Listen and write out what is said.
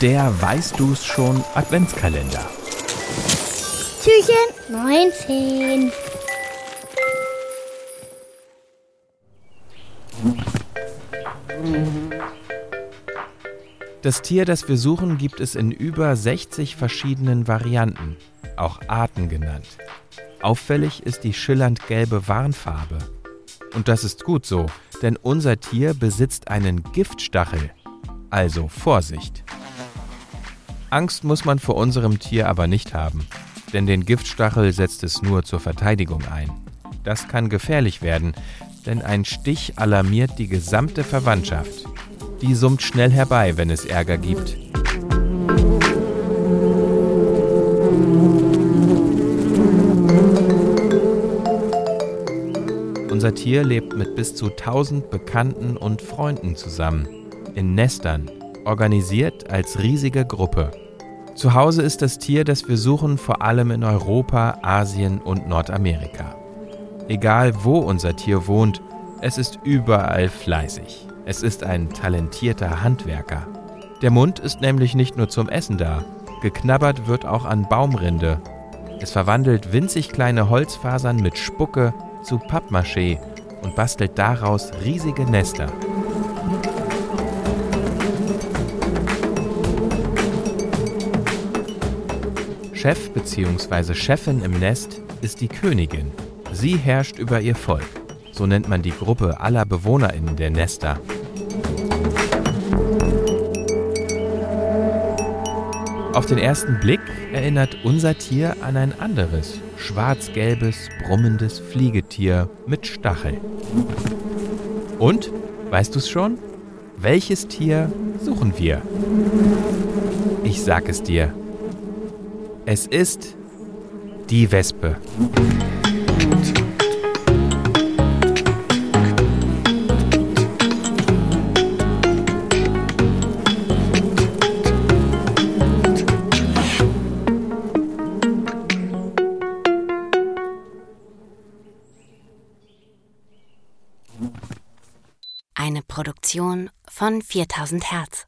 der Weißt du's schon Adventskalender. Türchen 19. Das Tier, das wir suchen, gibt es in über 60 verschiedenen Varianten, auch Arten genannt. Auffällig ist die schillernd gelbe Warnfarbe. Und das ist gut so, denn unser Tier besitzt einen Giftstachel. Also Vorsicht. Angst muss man vor unserem Tier aber nicht haben, denn den Giftstachel setzt es nur zur Verteidigung ein. Das kann gefährlich werden, denn ein Stich alarmiert die gesamte Verwandtschaft. Die summt schnell herbei, wenn es Ärger gibt. Unser Tier lebt mit bis zu 1000 Bekannten und Freunden zusammen, in Nestern, organisiert als riesige Gruppe. Zu Hause ist das Tier, das wir suchen, vor allem in Europa, Asien und Nordamerika. Egal wo unser Tier wohnt, es ist überall fleißig. Es ist ein talentierter Handwerker. Der Mund ist nämlich nicht nur zum Essen da. Geknabbert wird auch an Baumrinde. Es verwandelt winzig kleine Holzfasern mit Spucke zu Pappmaché und bastelt daraus riesige Nester. Chef bzw. Chefin im Nest ist die Königin. Sie herrscht über ihr Volk. So nennt man die Gruppe aller BewohnerInnen der Nester. Auf den ersten Blick erinnert unser Tier an ein anderes, schwarz-gelbes, brummendes Fliegetier mit Stachel. Und, weißt du's schon? Welches Tier suchen wir? Ich sag es dir. Es ist die Wespe. Eine Produktion von 4000 Hertz.